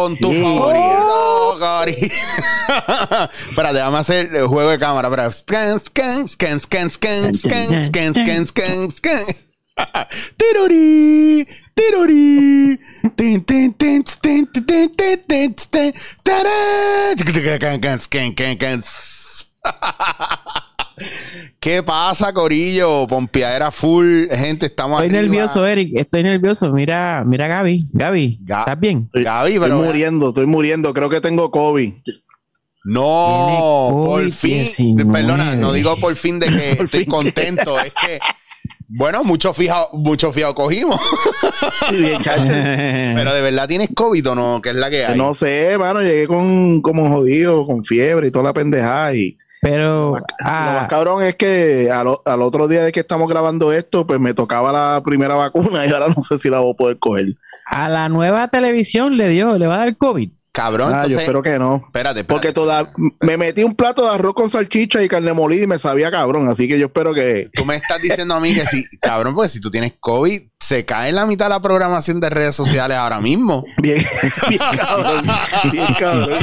Cancelaron tu favorito, Gori. Espérate, vamos a hacer el juego de cámara. Espera. Scan, scan, scan, scan, scan, scan, scan, scan, scan, scan. Tiruri, tiruri. Tin, tin, tin, tin, tin, tin, tin, tin, tin, ¿Qué pasa, Corillo? Pompeadera full. Gente, estamos Estoy arriba. nervioso, Eric. Estoy nervioso. Mira, mira a Gaby. Gaby, Ga- ¿estás bien? Gaby, Estoy pero. muriendo, estoy muriendo. Creo que tengo COVID. No, por fin. COVID-19. Perdona, no digo por fin de que estoy contento. es que, bueno, mucho fijado, mucho fijado cogimos. Pero de verdad tienes COVID o no, que es la que hay. No sé, mano, llegué con como jodido, con fiebre y toda la pendejada. Y Pero lo ah, más cabrón es que al, al otro día de que estamos grabando esto, pues me tocaba la primera vacuna y ahora no sé si la voy a poder coger. a la nueva televisión le dio, le va a dar COVID. Cabrón, Ah, yo espero que no. Espérate, espérate. Porque toda, me metí un plato de arroz con salchicha y carne molida y me sabía cabrón. Así que yo espero que. Tú me estás diciendo a mí que si, cabrón, porque si tú tienes COVID, se cae en la mitad de la programación de redes sociales ahora mismo. Bien, bien cabrón. Bien cabrón.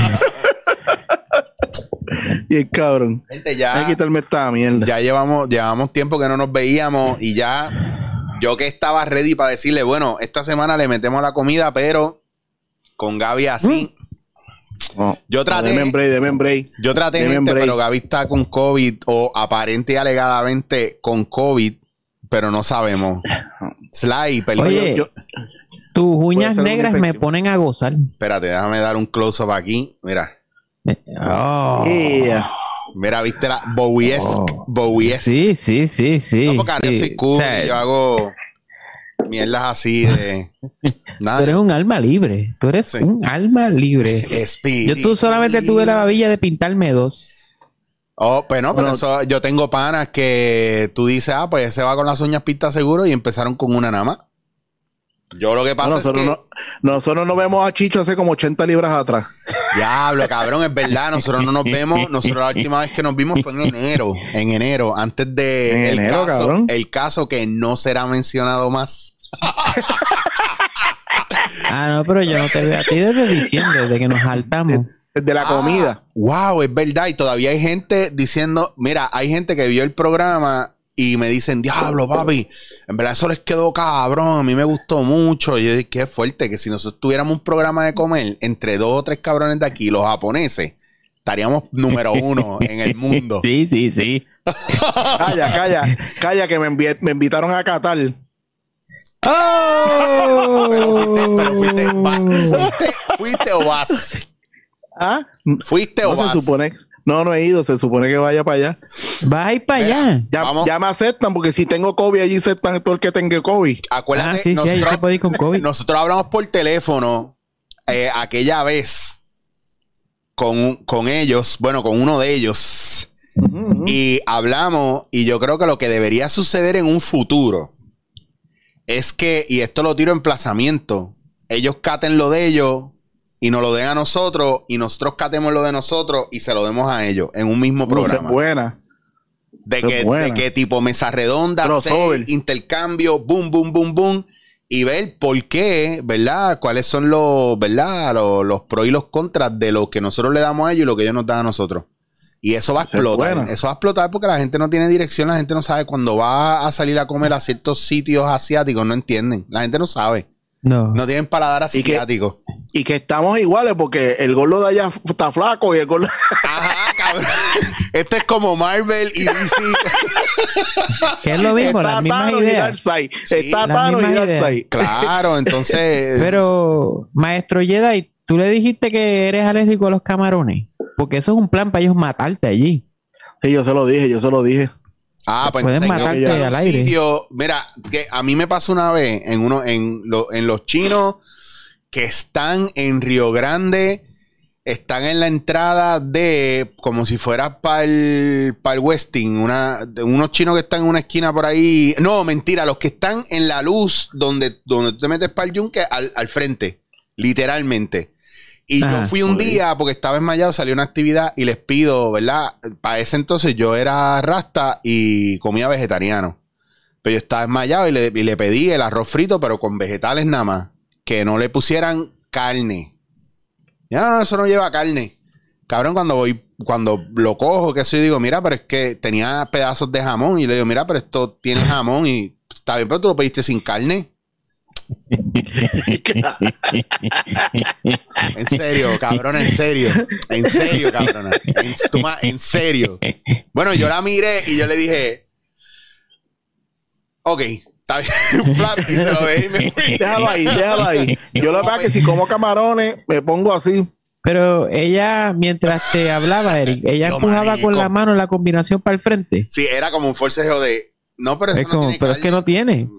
Bien cabrón. Gente, Hay ya, que quitarme esta mierda. ya llevamos, llevamos tiempo que no nos veíamos y ya yo que estaba ready para decirle, bueno, esta semana le metemos la comida, pero con Gaby así. No. Yo traté. Deme break, deme break. Yo traté Deme gente, break. pero Gaby está con COVID o aparente y alegadamente con COVID, pero no sabemos. Sly, perdón. Oye, yo- tus uñas negras me ponen a gozar. Espérate, déjame dar un close-up aquí. Mira, Oh. Yeah. mira, viste la. Oh. Bowiesque. Sí, sí, sí, sí. No, porque yo soy cool O sea, y yo hago mierdas así de. Tú Nada. eres un alma libre. Tú eres Sí. un alma libre. Espíritu Yo tú solamente tuve la babilla de pintarme dos. Oh, pues no, pero eso, yo tengo panas que tú dices, ah, pues se va con las uñas pistas seguro y empezaron con una nada más. Yo lo que pasa Bueno, es nosotros, que, no, nosotros no vemos a Chicho hace como 80 libras atrás. diablo, cabrón, es verdad, nosotros no nos vemos, nosotros la última vez que nos vimos fue en enero, en enero, antes de En el, enero, caso, cabrón. el caso que no será mencionado más. Ah, no, pero yo no te veo a ti desde diciembre, desde que nos saltamos. De la Ah, comida. Wow, es verdad. Y todavía hay gente diciendo, mira, hay gente que vio el programa y me dicen, diablo, papi, en verdad eso les quedó cabrón, a mí me gustó mucho. Y yo dije, qué fuerte, que si nosotros tuviéramos un programa de comer entre dos o tres cabrones de aquí, los japoneses, estaríamos número uno en el mundo. Sí, sí, sí. Calla, calla, calla, que me, envi- me invitaron a Qatar. Pero fuiste, pero fuiste, va- fuiste, fuiste o vas. ¿Ah? Fuiste o No vas. se supone. No, no he ido, se supone que vaya para allá. Vas a ir para allá. Ya, Vamos. ya me aceptan, porque si tengo COVID, allí aceptan todo el que tenga COVID. Acuérdate, Ah, sí, sí, ahí nosotros, se puede ir con COVID. nosotros hablamos por teléfono eh, aquella vez con, con ellos, bueno, con uno de ellos. Y hablamos, y yo creo que lo que debería suceder en un futuro es que, y esto lo tiro en emplazamiento, ellos caten lo de ellos y nos lo den a nosotros, y nosotros catemos lo de nosotros y se lo demos a ellos en un mismo programa. buena. De que, buena. de que tipo mesa redonda, intercambio, boom, boom, boom, boom. Y ver por qué, ¿verdad? Cuáles son los, ¿verdad? Los, los pros y los contras de lo que nosotros le damos a ellos y lo que ellos nos dan a nosotros. Y eso va a explotar. Eso va a explotar porque la gente no tiene dirección, la gente no sabe. Cuando va a salir a comer a ciertos sitios asiáticos, no entienden. La gente no sabe. No. No tienen paladar asiático. Y que estamos iguales, porque el gordo de allá está flaco y el gordo. Ajá, cabrón. Esto es como Marvel y DC. Que es lo mismo, las mismas y ideas. Darkseid. Sí, está Thanos y. Darkseid. Claro, entonces. Pero, maestro Jedi, tú le dijiste que eres alérgico a los camarones. Porque eso es un plan para ellos matarte allí. Sí, yo se lo dije, yo se lo dije. Ah, pues Pueden matarte al aire. sitio- mira, que a mí me pasó una vez en uno, en, lo- en los chinos que están en Río Grande, están en la entrada de, como si fuera para el, para el Westin, una, de unos chinos que están en una esquina por ahí. No, mentira, los que están en la luz donde, donde tú te metes para el yunque al, al frente, literalmente. Y yo fui un día porque estaba desmayado, salió una actividad y les pido, ¿verdad? Para ese entonces yo era rasta y comía vegetariano. Pero yo estaba desmayado y le, y le pedí el arroz frito, pero con vegetales nada más. Que no le pusieran carne. Ya, no, eso no lleva carne. Cabrón, cuando voy, cuando lo cojo, que eso, digo, mira, pero es que tenía pedazos de jamón. Y le digo, mira, pero esto tiene jamón y está bien, pero tú lo pediste sin carne. En serio, cabrón, en serio. En serio, cabrón. En, en serio. Bueno, yo la miré y yo le dije, ok, está bien, flap, y se lo dejé y me fui. Déjalo ahí, déjalo ahí. Yo lo que pasa es que si como camarones, me pongo así. Pero ella, mientras te hablaba, Eric, ella empujaba con la mano la combinación para el frente. Sí, era como un forcejeo de, no, pero eso Es no como, tiene pero es que no tiene.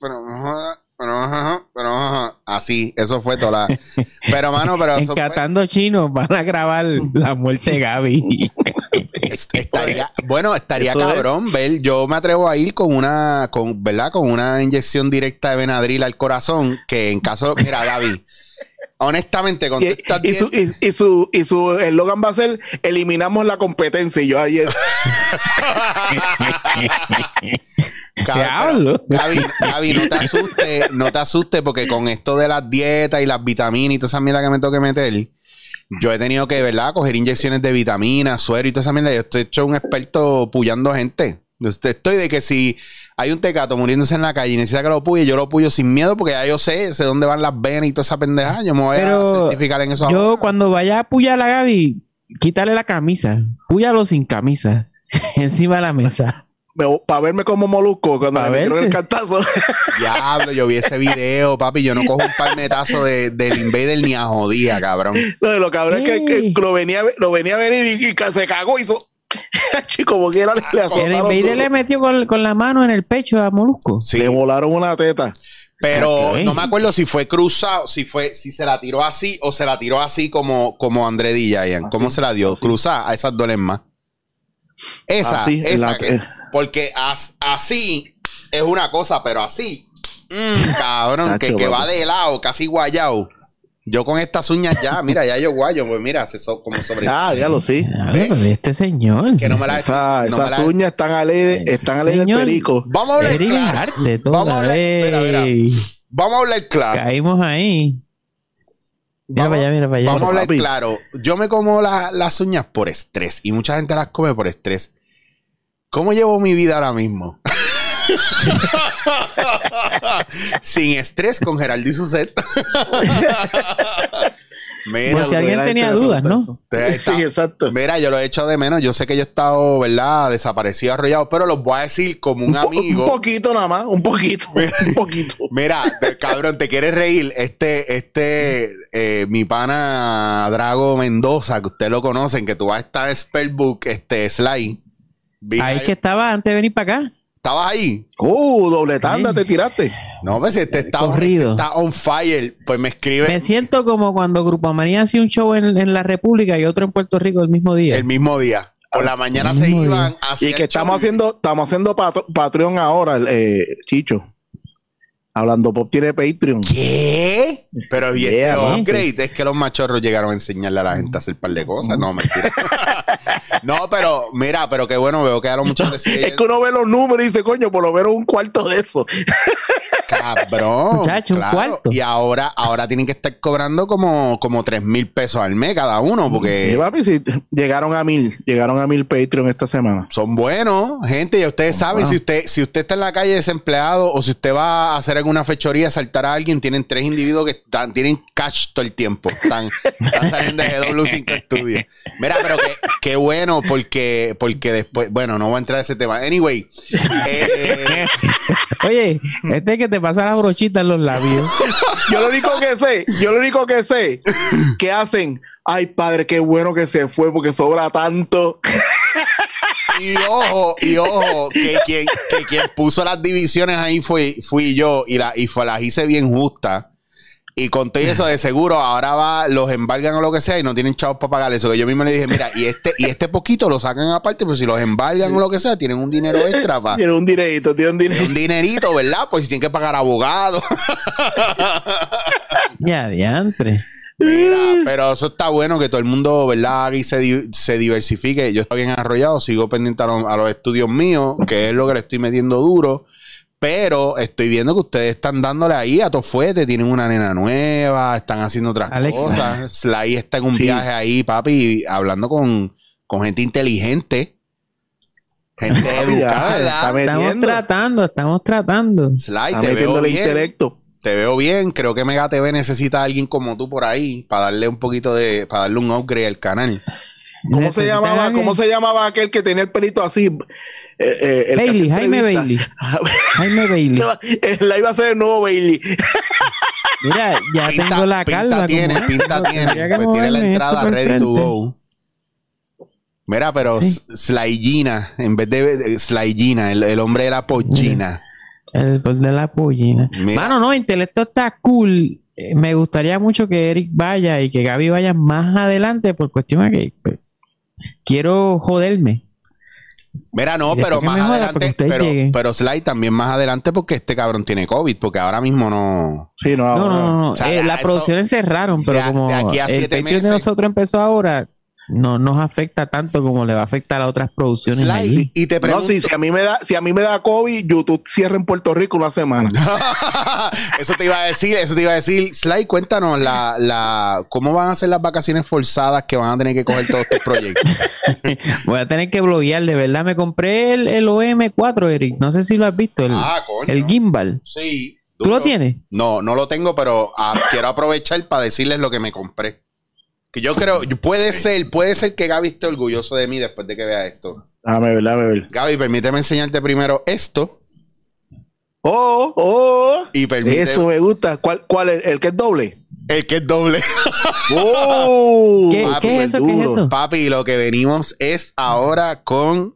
Pero, ajá, pero, ajá, pero, ajá. así, eso fue toda la... Pero, mano, pero eso fue- Encatando chinos van a grabar la muerte de Gaby. Est- estaría, bueno, estaría Eso es. cabrón ver. Yo me atrevo a ir con una, con, ¿verdad? Con una inyección directa de Benadryl al corazón. Que en caso, mira, Gaby, honestamente, con Y, su, y, y su y su eslogan va a ser eliminamos la competencia. Y yo ahí es. Diablo. Gaby, Gaby, no te asustes, no te asustes, porque con esto de las dietas y las vitaminas y toda esa mierda que me tengo que meter, yo he tenido que, ¿verdad? Coger inyecciones de vitaminas, suero y toda esa mierda. Yo estoy hecho un experto puyando gente. Estoy- de que si hay un tecato muriéndose en la calle y necesita que lo puye, yo lo puyo sin miedo porque ya yo sé, sé dónde van las venas y toda esa pendeja. Yo me voy a certificar en eso. Yo ahora. cuando vaya a apoyar a Gaby, quítale la camisa. Púyalo sin camisa. Encima de la mesa. Para verme como molusco cuando me metieron el cantazo. Diablo, yo vi ese video, papi. Yo no cojo un palmetazo de, del Invader ni a jodía, cabrón. Lo de lo cabrón es que, lo, venía, a ver- lo venía a venir y, y se cagó y hizo. Chico, como quiera le, le El Invader le metió con, con la mano en el pecho a Molusco. Sí, Le volaron una teta. pero no me acuerdo si fue cruzado, si fue, si se la tiró así o se la tiró así como, como André D. Giant. ¿Cómo se la dio? Cruzada, a esas duelen más. Esa, Así, esa la- que- porque as- así es una cosa, pero así, mm, cabrón, que, que va de lado, casi guayao. Yo con estas uñas ya, mira, ya yo guayo, pues mira, se so- como sobre. Ah, ya lo sí. ¿Ve? pero este señor. Que no me la Esa- no me esas la- uñas están a ley de, están a ley del perico. Vamos a hablar claro. Vamos a hablar- mira. Vamos a hablar claro. Caímos ahí. Mira Vamos- para allá, mira para allá. Vamos a hablar papi. claro. Yo me como la- las uñas por estrés y mucha gente las come por estrés. ¿Cómo llevo mi vida ahora mismo? Sin estrés con Geraldo y Suset. Mira, si alguien tenía dudas, ¿no? Sí, exacto. mira, yo lo he hecho de menos. Yo sé que yo he estado, ¿verdad? Desaparecido, arrollado, pero los voy a decir como un amigo. un poquito nada más, un poquito, un poquito. Mira, cabrón, te quieres reír. Este, este, eh, mi pana Drago Mendoza, que ustedes lo conocen, que tú vas a estar en Spellbook, este, Sly. Ahí que estaba antes de venir para acá. ¿Estabas ahí? Uh, doble tanda Sí. te tiraste. No, pues este está, Corrido. este está on fire. Pues me escribe Me siento como cuando Grupo Manía hacía un show en, en la República y otro en Puerto Rico el mismo día. el mismo día. Por la mañana se mismo iban hacia Y que estamos haciendo, estamos haciendo Patreon ahora, eh, Chicho. Hablando Pop tiene Patreon. ¿Qué? Pero y Yeah, este upgrade es que los machorros llegaron a enseñarle a la gente a hacer un par de cosas. No, mentira. no, pero mira, pero qué bueno, veo que a los muchachos Es que uno ve los números y dice, coño, por lo menos un cuarto de eso. Cabrón. Muchacho, un cuarto. Y ahora, ahora tienen que estar cobrando como, como 3 mil pesos al mes cada uno, porque Sí, papi, sí, llegaron a mil, llegaron a mil Patreon esta semana. son buenos, gente. Y ustedes saben, si usted, si usted está en la calle desempleado o si usted va a hacer alguna fechoría, saltar a alguien, tienen tres individuos que están, tienen cash todo el tiempo. Están, están saliendo de GW5 Studio. Mira, pero qué, bueno, porque, porque después, bueno, no voy a entrar a ese tema. Anyway, eh, Oye, este es que te pasa la brochita en los labios. Yo lo único que sé, yo lo único que sé, que hacen, ay padre, qué bueno que se fue porque sobra tanto. Y ojo, y ojo, que quien, que quien puso las divisiones ahí fui, fui yo y, la, y fue, las hice bien justas. Y con todo eso de seguro, ahora va, los embargan o lo que sea y no tienen chavos para pagar eso. Que yo mismo le dije, mira, y este, y este poquito lo sacan aparte, pero si los embargan o lo que sea, tienen un dinero extra para Tiene un dinerito, tiene un dinerito. un dinerito, ¿verdad? Pues si tienen que pagar abogados. Ya, diantre. Mira, pero eso está bueno que todo el mundo, ¿verdad? Haga Y se, di- se diversifique. Yo estoy bien arrollado, sigo pendiente a, los- a los estudios míos, que es lo que le estoy metiendo duro. Pero estoy viendo que ustedes están dándole ahí a Tofuete, tienen una nena nueva, están haciendo otras Alexa. cosas. Sly está en un Sí. viaje ahí, papi, hablando con, con gente inteligente. Gente está educada. Estamos tratando, estamos tratando. Sly, está te veo bien. intelecto. Te veo bien. Creo que Mega TV necesita a alguien como tú por ahí para darle un poquito de, para darle un upgrade al canal. ¿Cómo se llamaba? ¿Cómo se llamaba aquel que tenía el pelito así? Eh, eh, el Bailey, Jaime. Bailey. Jaime Bailey. La iba a ser el nuevo Bailey. Mira, ya Pinta- tengo la pinta calva. tiene, como pinta tiene. Pues tiene la entrada ready to go. Mira, pero Sí. S- Slayina, en vez de Slayina, el, el hombre de la pollina. El gol de la pollina. Mira. Mano, no, intelecto está cool. Eh, Me gustaría mucho que Eric vaya y que Gaby vaya más adelante por cuestión de que pues, quiero joderme. Mira, no, pero más adelante, pero, llegue. pero Sly también más adelante porque este cabrón tiene COVID, porque ahora mismo no. Sí, no, No, no, no. no. O sea, Eh, eso- producciones cerraron, pero como de aquí a el siete Patreon meses. de nosotros empezó ahora, no nos afecta tanto como le va a afectar a otras producciones Sly, allí. y te pregunto. si a mí me da, si a mí me da COVID, YouTube cierra en Puerto Rico una semana. eso te iba a decir, eso te iba a decir. Sly, cuéntanos la, la, cómo van a ser las vacaciones forzadas que van a tener que coger todos estos proyectos. Voy a tener que bloguear, de verdad. Me compré el, el OM4, Eric. No sé si lo has visto, el, ah, coño. el gimbal. Sí. ¿Tú lo tienes? No, no lo tengo, pero ah, quiero aprovechar para decirles lo que me compré. Que yo creo, puede ser, puede ser que Gaby esté orgulloso de mí después de que vea esto. Déjame ver, déjame ver. Gaby, permíteme enseñarte primero esto Oh, oh. y permite Eso me gusta. ¿Cuál, cuál el, el que es doble? el que es doble. Oh, ¿Qué, Ah, qué es eso? ¿Qué es eso? Papi, lo que venimos es ahora con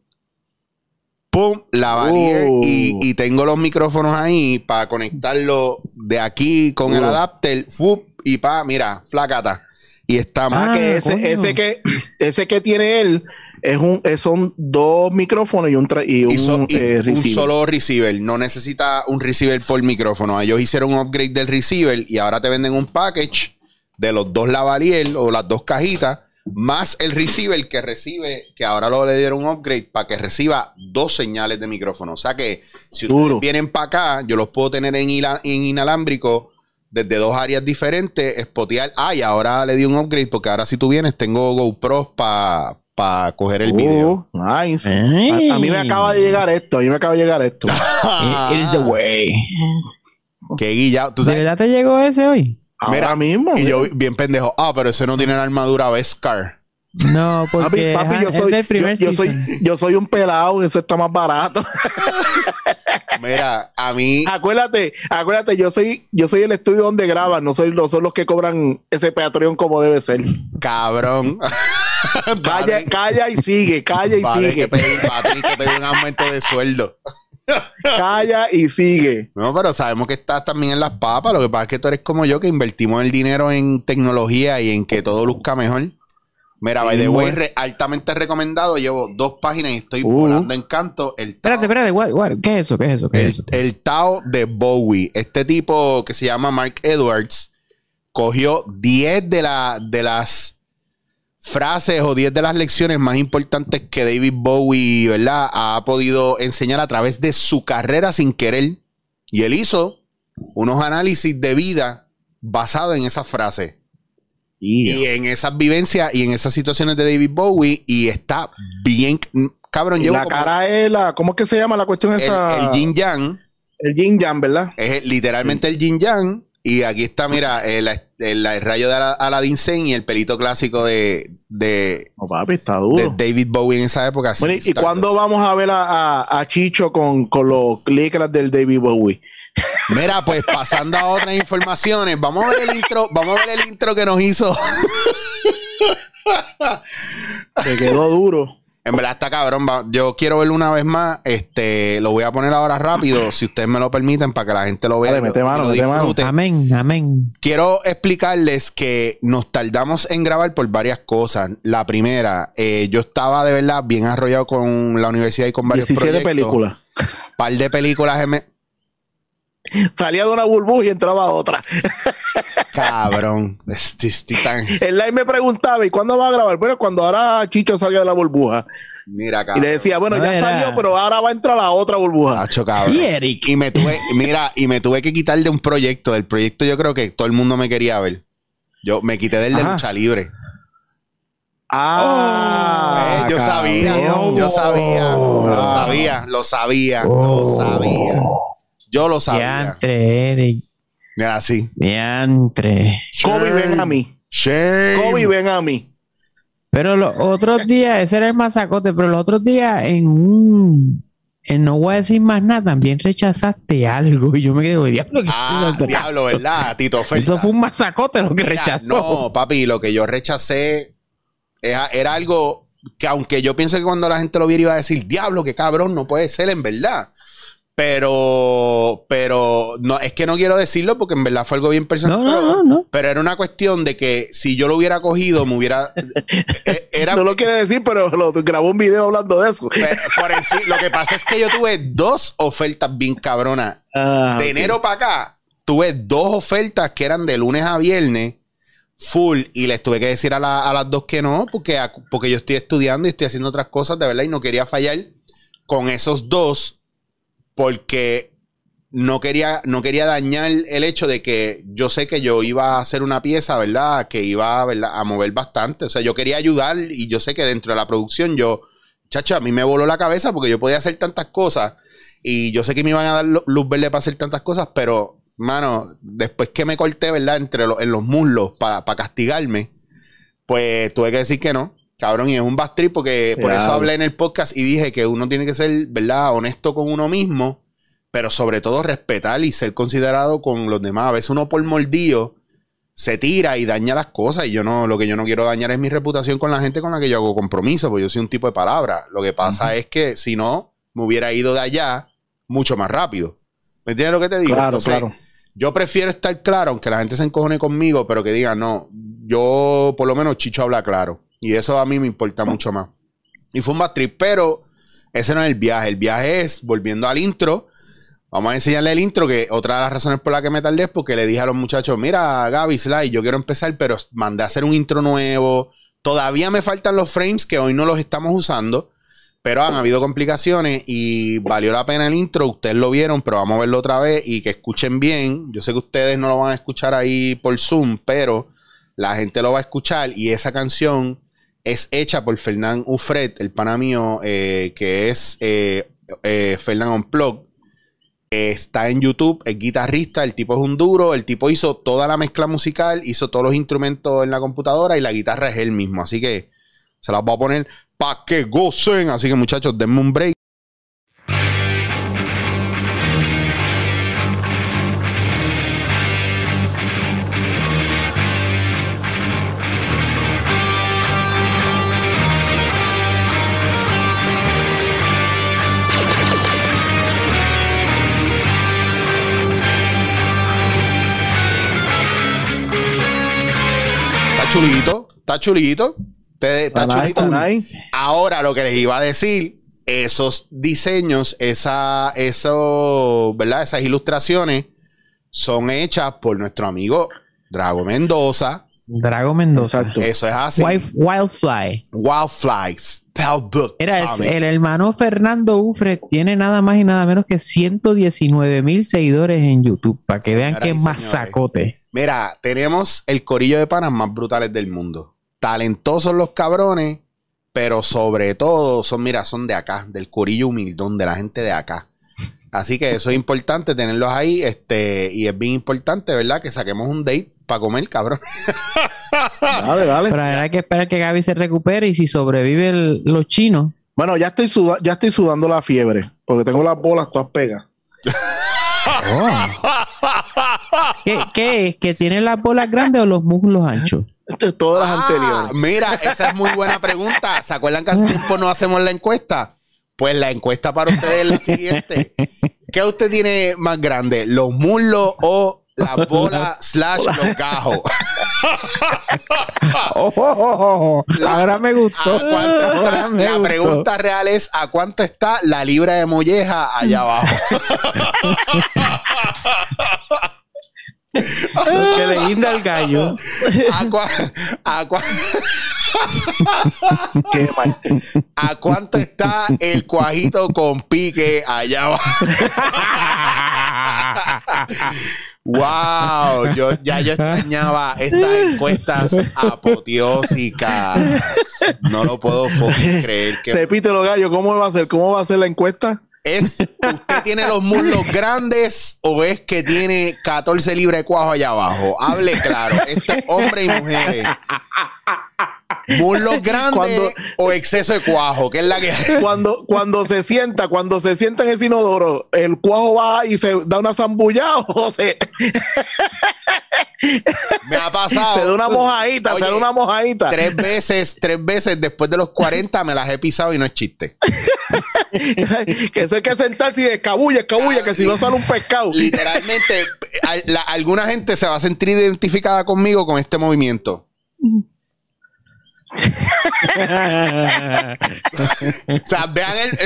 pum, lavalier Oh. y, y tengo los micrófonos ahí para conectarlo de aquí con el adapter, fup, y pa, mira, flacata. Y está Ah, Ah, que ese, coño. ese que ese que tiene él es un es- son dos micrófonos y un tra- y un, y so- y eh, un solo receiver. No necesita un receiver por micrófono. Ellos hicieron un upgrade del receiver y ahora te venden un package de los dos lavalier o las dos cajitas, más el receiver que recibe, que ahora lo le dieron un upgrade para que reciba dos señales de micrófono. O sea que si ustedes Duro. vienen para acá, yo los puedo tener en, en inalámbrico desde dos áreas diferentes, spotear. Ah, y ahora le di un upgrade porque ahora si tú vienes tengo GoPros para coger el video. Oh, nice. Ay. A, a mí me acaba de llegar esto, a mí me acaba de llegar esto. It is the way. Qué guillado. ¿Tú ¿De verdad te llegó ese hoy? Ahora Mira, mismo. Y yo bien pendejo. Ah, pero ese no tiene la armadura Beskar. No, Papi, porque papi, ajá, yo es soy, del primer yo, yo soy, yo soy un pelado, ese está más barato. Mira, a mí. acuérdate, acuérdate, yo soy, yo soy el estudio donde graban, no soy, no son los que cobran ese Patreon como debe ser. Cabrón. Calla, calla y sigue, calla y sigue, que que pedir un aumento de sueldo. calla y sigue. No, pero sabemos que estás también en las papas. Lo que pasa es que tú eres como yo, que invertimos el dinero en tecnología y en que todo luzca mejor. Mira, by the way, re- altamente recomendado. Llevo dos páginas y estoy Uh. volando en canto. El Tao, Espérate, espérate, what- what? ¿qué es eso? ¿Qué es eso? ¿Qué el, es eso? el Tao de Bowie. Este tipo que se llama Mark Edwards cogió 10 de, la, de las frases o 10 de las lecciones más importantes que David Bowie, ¿verdad? Ha podido enseñar a través de su carrera sin querer. Y él hizo unos análisis de vida basados en esas frases. Y en esas vivencias y en esas situaciones de David Bowie. Y está bien. Cabrón, llevo la como cara es la, ¿cómo es que se llama la cuestión el, esa? el yin yang. El yin yang, ¿verdad? Es literalmente el yin yang. Y aquí está, mira, el, el- el rayo de Ala- Aladdin Sane y el pelito clásico de, de, No, papi, está de duro. David Bowie en esa época. Bueno, ¿y- Sí, ¿y cuándo vamos a ver a, a- a Chicho con, con los licras del David Bowie? Mira, pues pasando a otras informaciones, vamos a ver el intro, vamos a ver el intro que nos hizo. Se quedó duro. En verdad está cabrón. Yo quiero verlo una vez más. Este, lo voy a poner ahora rápido, si ustedes me lo permiten, para que la gente lo vea. Dale, y lo- mete mano, mete mano. disfrute. Amén, amén. Quiero explicarles que nos tardamos en grabar por varias cosas. La primera, eh, yo estaba de verdad bien arrollado con la universidad y con varios 17 proyectos. películas. par de películas. Salía de una burbuja y entraba a otra. Cabrón. Estoy, estoy tan- El live me preguntaba, ¿y cuándo va a grabar? Bueno, cuando ahora Chicho salga de la burbuja. Mira, Y cabrón. le decía, bueno, No ya era- salió, pero ahora va a entrar la otra burbuja. Hacho, cabrón. Y Eric. Y me tuve, mira, y me tuve que quitar de un proyecto. Del proyecto yo creo que todo el mundo me quería ver. Yo me quité del de Ajá. lucha libre. Ah, Eh, yo sabía, cabrón. yo sabía, lo sabía, lo sabía, lo sabía. Yo lo sabía. Diantre, Eric. Mira, así. Diantre. Kobe, ven a mí. Shame. Kobe, ven a mí. Pero los otros días, ese era el masacote, pero los otros días en un. En no voy a decir más nada, también rechazaste algo. Y yo me quedé, diablo, ¿qué Ah, diablo, ¿verdad? Tito Oferta. Eso fue un masacote lo que Mira, rechazó. No, papi, lo que yo rechacé era, era algo que aunque yo pienso que cuando la gente lo viera iba a decir, diablo, qué cabrón, no puede ser en verdad. Pero, pero, no, es que no quiero decirlo porque en verdad fue algo bien personal. No, pero, no, no, no. pero era una cuestión de que si yo lo hubiera cogido, me hubiera. eh, era, No lo quiere decir, pero lo, grabó un video hablando de eso. lo que pasa es que yo tuve dos ofertas bien cabronas Ah, de enero para acá, tuve dos ofertas que eran de lunes a viernes, full, y les tuve que decir a, la- a las dos que no, porque, a- porque yo estoy estudiando y estoy haciendo otras cosas de verdad y no quería fallar con esos dos, porque no quería, no quería dañar el hecho de que yo sé que yo iba a hacer una pieza, ¿verdad? Que iba a mover bastante. O sea, yo quería ayudar y yo sé que dentro de la producción yo, chacho, a mí me voló la cabeza porque yo podía hacer tantas cosas y yo sé que me iban a dar lu- luz verde para hacer tantas cosas, pero, mano, después que me corté, ¿verdad? Entre en los muslos para castigarme, pues tuve que decir que no. Cabrón, y es un bad trip porque por eso hablé en el podcast y dije que uno tiene que ser, ¿verdad? Honesto con uno mismo, pero sobre todo respetar y ser considerado con los demás. A veces uno por mordido se tira y daña las cosas y yo no, lo que yo no quiero dañar es mi reputación con la gente con la que yo hago compromiso, porque yo soy un tipo de palabra. Lo que pasa es que si no, me hubiera ido de allá mucho más rápido. ¿Me entiendes lo que te digo? Claro, Entonces, claro. Yo prefiero estar claro, aunque la gente se encojone conmigo, pero que digan, no, yo por lo menos Chicho habla claro. Y eso a mí me importa mucho más. Y fue un bad pero ese no es el viaje. El viaje es, volviendo al intro, vamos a enseñarle el intro, que otra de las razones por las que me tardé es porque le dije a los muchachos, mira, Gaby, Sly, yo quiero empezar, pero mandé a hacer un intro nuevo. Todavía me faltan los frames que hoy no los estamos usando, pero han habido complicaciones y valió la pena el intro. Ustedes lo vieron, pero vamos a verlo otra vez y que escuchen bien. Yo sé que ustedes no lo van a escuchar ahí por Zoom, pero la gente lo va a escuchar y esa canción es hecha por Fernán Ufret, el pana mío, eh, que es eh, eh, Fernán Unplug. Está en YouTube, es guitarrista, el tipo es un duro, el tipo hizo toda la mezcla musical, hizo todos los instrumentos en la computadora y la guitarra es él mismo. Así que se las voy a poner para que gocen. Así que muchachos, denme un break. Está chulito, está chulito. Te- Está chulito. Ahora lo que les iba a decir, esos diseños, esa, eso, ¿verdad? Esas ilustraciones son hechas por nuestro amigo Drago Mendoza. Drago Mendoza. Exacto. Eso es así. Wild- Wildfly. Wildfly, Spellbook. Era el, hermano Fernando Ufre, tiene nada más y nada menos que 119 mil seguidores en YouTube, para que vean qué masacote. Mira, tenemos el corillo de panas más brutales del mundo. Talentosos los cabrones, pero sobre todo son, mira, son de acá, del corillo humildón, de la gente de acá. Así que eso es importante tenerlos ahí, este, y es bien importante, ¿verdad? Que saquemos un date para comer, cabrón. Dale, dale. Pero hay que esperar que Gaby se recupere y si sobrevive el- los chinos. Bueno, ya estoy, ya estoy sudando la fiebre, porque tengo las bolas todas pegas. ¿Qué, qué es? ¿Que tiene las bolas grandes o los muslos anchos? Todas las Ah, anteriores. Mira, esa es muy buena pregunta. ¿Se acuerdan que hace tiempo no hacemos la encuesta? Pues la encuesta para ustedes es la siguiente. ¿Qué usted tiene más grande? ¿Los muslos o las bolas slash los gajos? Oh, oh, oh, oh. Ahora me gustó. La gustó. pregunta real es ¿a cuánto está la libra de molleja allá abajo? Que le guinda al gallo. ¿A, cua- a cua- Qué mal. a cuánto está el cuajito con pique allá abajo? Wow, yo ya yo extrañaba estas encuestas apoteósicas. No lo puedo creer que Repítelo, gallo, ¿cómo va a ser? ¿Cómo va a ser la encuesta? es usted tiene los muslos grandes o es que tiene 14 libras de cuajo allá abajo. Hable claro, esto es hombre y mujeres. Muslos grandes Cuando- o exceso de cuajo, que es la que Cuando, cuando se sienta, cuando se sienta en ese inodoro, el cuajo va y se da una zambullada o se, me ha pasado. se da una mojadita, Oye, se da una mojadita. Tres veces, tres veces después de los 40 me las he pisado y no es chiste. que eso hay que sentarse y escabulla, escabulla, que si no sale un pescado. Literalmente, la- alguna gente se va a sentir identificada conmigo con este movimiento. O sea, vean el,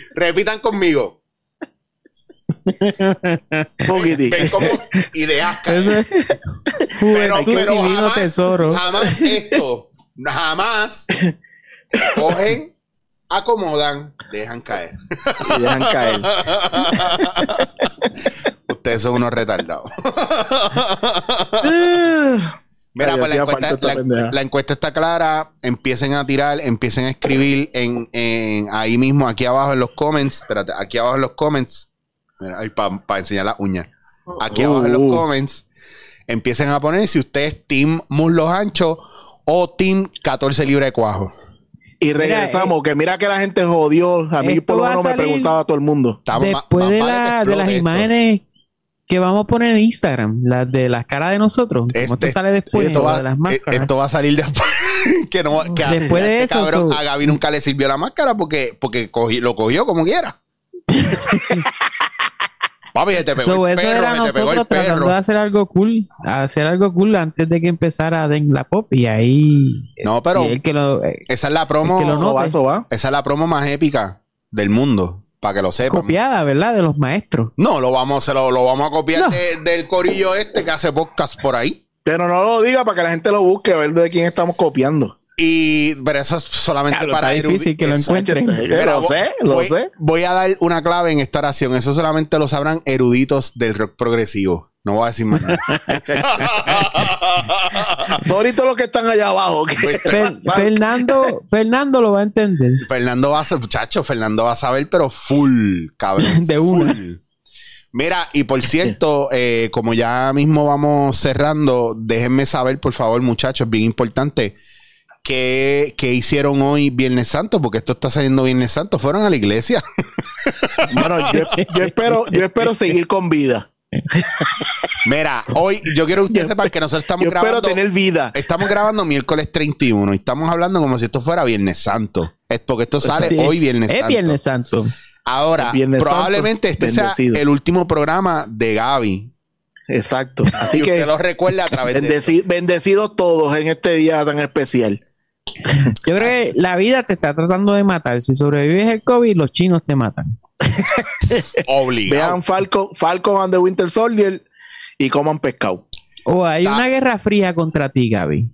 repitan conmigo. Ven como ideas caen. Eso es Pero, pero divino jamás, tesoro. jamás esto, jamás cogen, acomodan, dejan caer. Y dejan caer. Ustedes son unos retardados. Mira, pues la encuesta, la- la está clara. Empiecen a tirar, empiecen a escribir en, en- ahí mismo, aquí abajo en los comments. Espérate, aquí abajo en los comments. Para enseñar las uñas. Aquí abajo en los Uh. comments. Empiecen a poner si usted es Team Muslos Anchos o Team 14 libras de cuajo. Y regresamos, que mira que la gente jodió. A mí por lo menos me preguntaba a todo el mundo. Después más de, vale la- de explote las esto. imágenes que vamos a poner en Instagram, las de las caras de nosotros, como Este- esto sale después esto, va, de las eh, máscaras. esto va a salir después. que no, que a- Después de este eso, cabrón, so- a Gaby nunca le sirvió la máscara porque, porque lo cogió como quiera. Papi, te pegó So, el eso perro, era se te pegó el nosotros tratando perro. de hacer algo cool, hacer algo cool antes de que empezara Den la Pop y ahí No, pero sí, el que lo eh, esa es la promo. que lo note. eso va. Esa es la promo más épica del mundo. Para que lo sepan. copiada, ¿verdad? De los maestros. No, lo vamos, se lo, lo vamos a copiar No. de- del corillo este que hace podcast por ahí. Pero no lo diga para que la gente lo busque, a ver de quién estamos copiando. Y, pero eso es solamente Claro, para está difícil que lo encuentren. Lo vo- sé, lo voy, sé. Voy a dar una clave en esta oración. Eso solamente lo sabrán eruditos del rock progresivo. No voy a decir más nada. Sorry todos los que están allá abajo. Fer- Fernando, Fernando lo va a entender. Fernando va a ser, muchacho, Fernando va a saber, pero full, cabrón. De una. full. Mira, y por cierto, eh, como ya mismo vamos cerrando, déjenme saber, por favor, muchachos, bien importante, ¿qué, qué hicieron hoy Viernes Santo? Porque esto está saliendo Viernes Santo. ¿Fueron a la iglesia? Bueno, yo, yo espero, yo espero seguir con vida. Mira, hoy yo quiero que ustedes sepan que nosotros estamos Yo espero grabando. tener vida. Estamos grabando miércoles 31 y estamos hablando como si esto fuera Viernes Santo. Es porque esto sale Sí. hoy Viernes Es Santo. Viernes Santo. Ahora, Es Viernes probablemente Santo, este sea el último programa de Gaby. Exacto. y Así usted que lo recuerda a través de bendeci- bendecidos todos en este día tan especial. Yo creo que la vida te está tratando de matar. Si sobrevives el COVID, los chinos te matan. obligado. Vean Falcon, Falcon and the Winter Soldier y coman pescado. O hay Ta- una guerra fría contra ti, Gaby.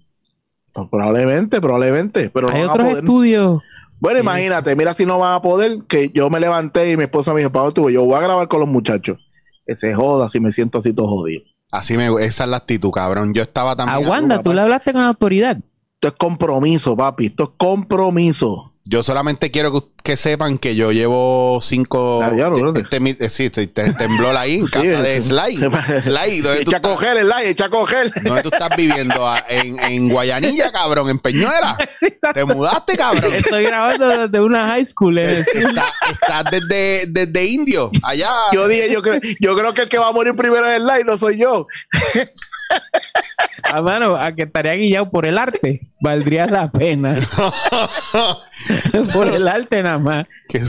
Pues probablemente, probablemente. Pero Hay otros poder. estudios. Bueno, Sí. imagínate, mira si no van a poder, que yo me levanté y mi esposa me dijo, Pablo, tú, yo voy a grabar con los muchachos. Que se joda si me siento así todo jodido. Así me esa es la actitud, cabrón. Yo estaba también. Aguanta, tú le hablaste con autoridad. Esto es compromiso, papi. Esto es compromiso. Yo solamente quiero que, que sepan que yo llevo cinco. Ah, ya, brother. este, mi- eh, sí, te, te- tembló ahí en Sí, casa de. Sly. Sly, ¿dónde tú, Echa a coger el like, echa a coger. dónde tú estás viviendo? Ah, En, en Guayanilla, cabrón, en Peñuela. Sí. Te mudaste, cabrón. Estoy grabando desde una high school. Está- estás desde, desde Indio, allá. Yo dije, yo creo, yo creo que el que va a morir primero es like, no soy yo. Ah, mano, a que estaría guiado por el arte, valdría la pena. por el arte nada más. Qué.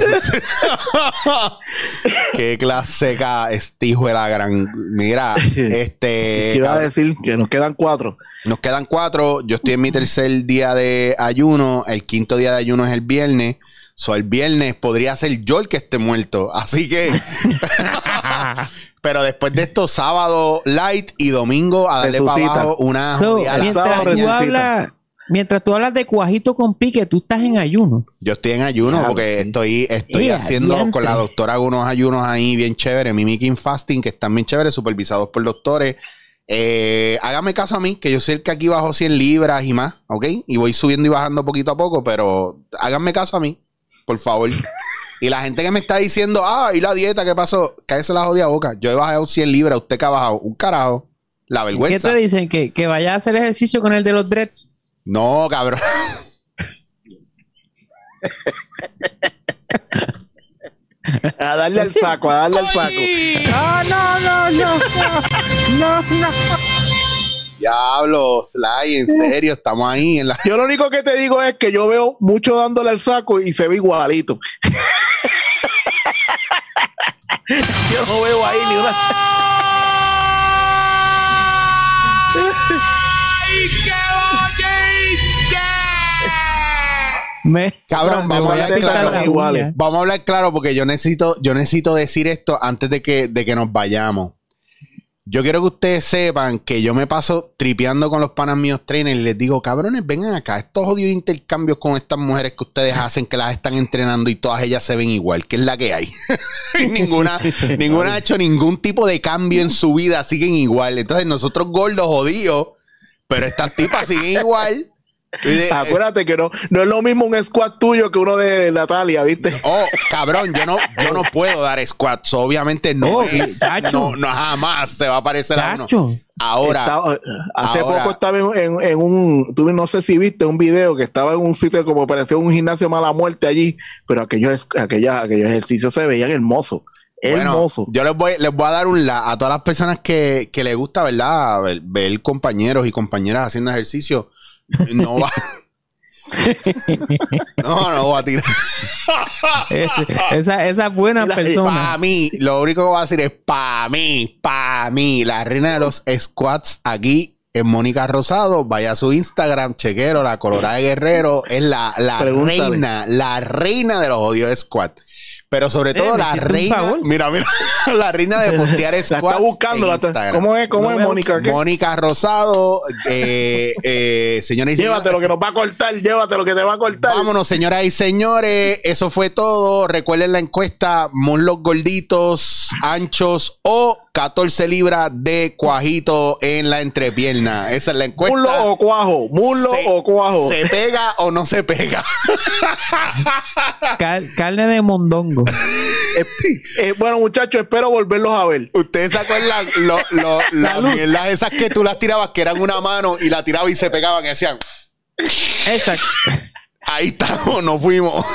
Qué clase este de la gran. Mira, este. ¿Qué iba a cabrón, decir? Que nos quedan cuatro. Nos quedan cuatro. Yo estoy en mi tercer día de ayuno. El quinto día de ayuno es el viernes. So, el viernes podría ser yo el que esté muerto. Así que. Pero después de esto, sábado light y domingo a darle para Resucita. abajo una So, mientras, tú hablas, mientras tú hablas de cuajito con pique, tú estás en ayuno. Yo estoy en ayuno Claro, porque sí. estoy, estoy ¡Ea, haciendo diantre! con la doctora algunos ayunos ahí bien chéveres, mimicking fasting, que están bien chéveres, supervisados por doctores. Eh, hágame caso a mí, que yo sé que aquí bajo 100 libras y más, ¿ok? Y voy subiendo y bajando poquito a poco, pero háganme caso a mí, por favor. y la gente que me está diciendo, ah, ¿y la dieta qué pasó? Cállese la jodida boca. Yo he bajado 100 libras, usted que ha bajado un carajo. La ¿Qué vergüenza. te dicen? ¿Que, que vayas a hacer ejercicio con el de los dreads. No, cabrón. A darle al saco, a darle al saco. No, no, no, no, no, no. Diablo, Sly, en serio, estamos ahí en la. Yo lo único que te digo es que yo veo mucho dándole al saco y se ve igualito. yo no veo ahí ni una. Me, Cabrón, me vamos voy a hablar claro. iguales. Vamos a hablar claro porque yo necesito, yo necesito decir esto antes de que, de que nos vayamos. Yo quiero que ustedes sepan que yo me paso tripeando con los panas míos trainers y les digo, cabrones, vengan acá, estos jodidos intercambios con estas mujeres que ustedes hacen, que las están entrenando y todas ellas se ven igual, que es la que hay. Ninguna, ninguna ha hecho ningún tipo de cambio en su vida, siguen igual. Entonces nosotros gordos jodidos, pero estas tipas siguen igual. Acuérdate que no, no es lo mismo un squat tuyo que uno de Natalia, ¿viste? Oh, cabrón, yo no, yo no puedo dar squats. Obviamente no Oh, es. No, no jamás se va a parecer a uno. Ahora, hace ahora- poco estaba en, en- un, tú no sé si viste un video que estaba en un sitio como parecía un gimnasio mala muerte allí, pero aquellos, aquellos, aquellos ejercicios se veían hermosos. bueno, Hermosos. yo les voy, les voy a dar un la a todas las personas que, que les gusta, ¿verdad? Ver, ver compañeros y compañeras haciendo ejercicio. No va. No, no voy a tirar. Esa, esas buenas Mira, Para mí, lo único que voy a decir es para mí, para mí, la reina de los squats aquí es Mónica Rosado. Vaya a su Instagram, chequero, la Colorada de Guerrero. Es la, la reina, la reina de los odios squats. Pero sobre todo me la reina, mira, mira, la reina de postear La squats. está buscando. en la. ¿Cómo es, cómo No es Mónica? ¿Qué? Mónica Rosado, eh, eh, señores y señores, Llévatelo que nos va a cortar, llévatelo que te va a cortar. Vámonos, señoras y señores. Eso fue todo. Recuerden la encuesta: muslos gorditos, anchos o 14 libras de cuajito en la entrepierna. Esa es la encuesta. Muslo o cuajo, muslo Se- o cuajo. ¿Se pega o no se pega? Cal- carne de mondongo. Eh, eh, bueno, muchachos, espero volverlos a ver. Ustedes se acuerdan lo, lo- las esas que tú las tirabas, que eran una mano y la tirabas y se pegaban y decían, Exacto. ahí estamos, nos fuimos.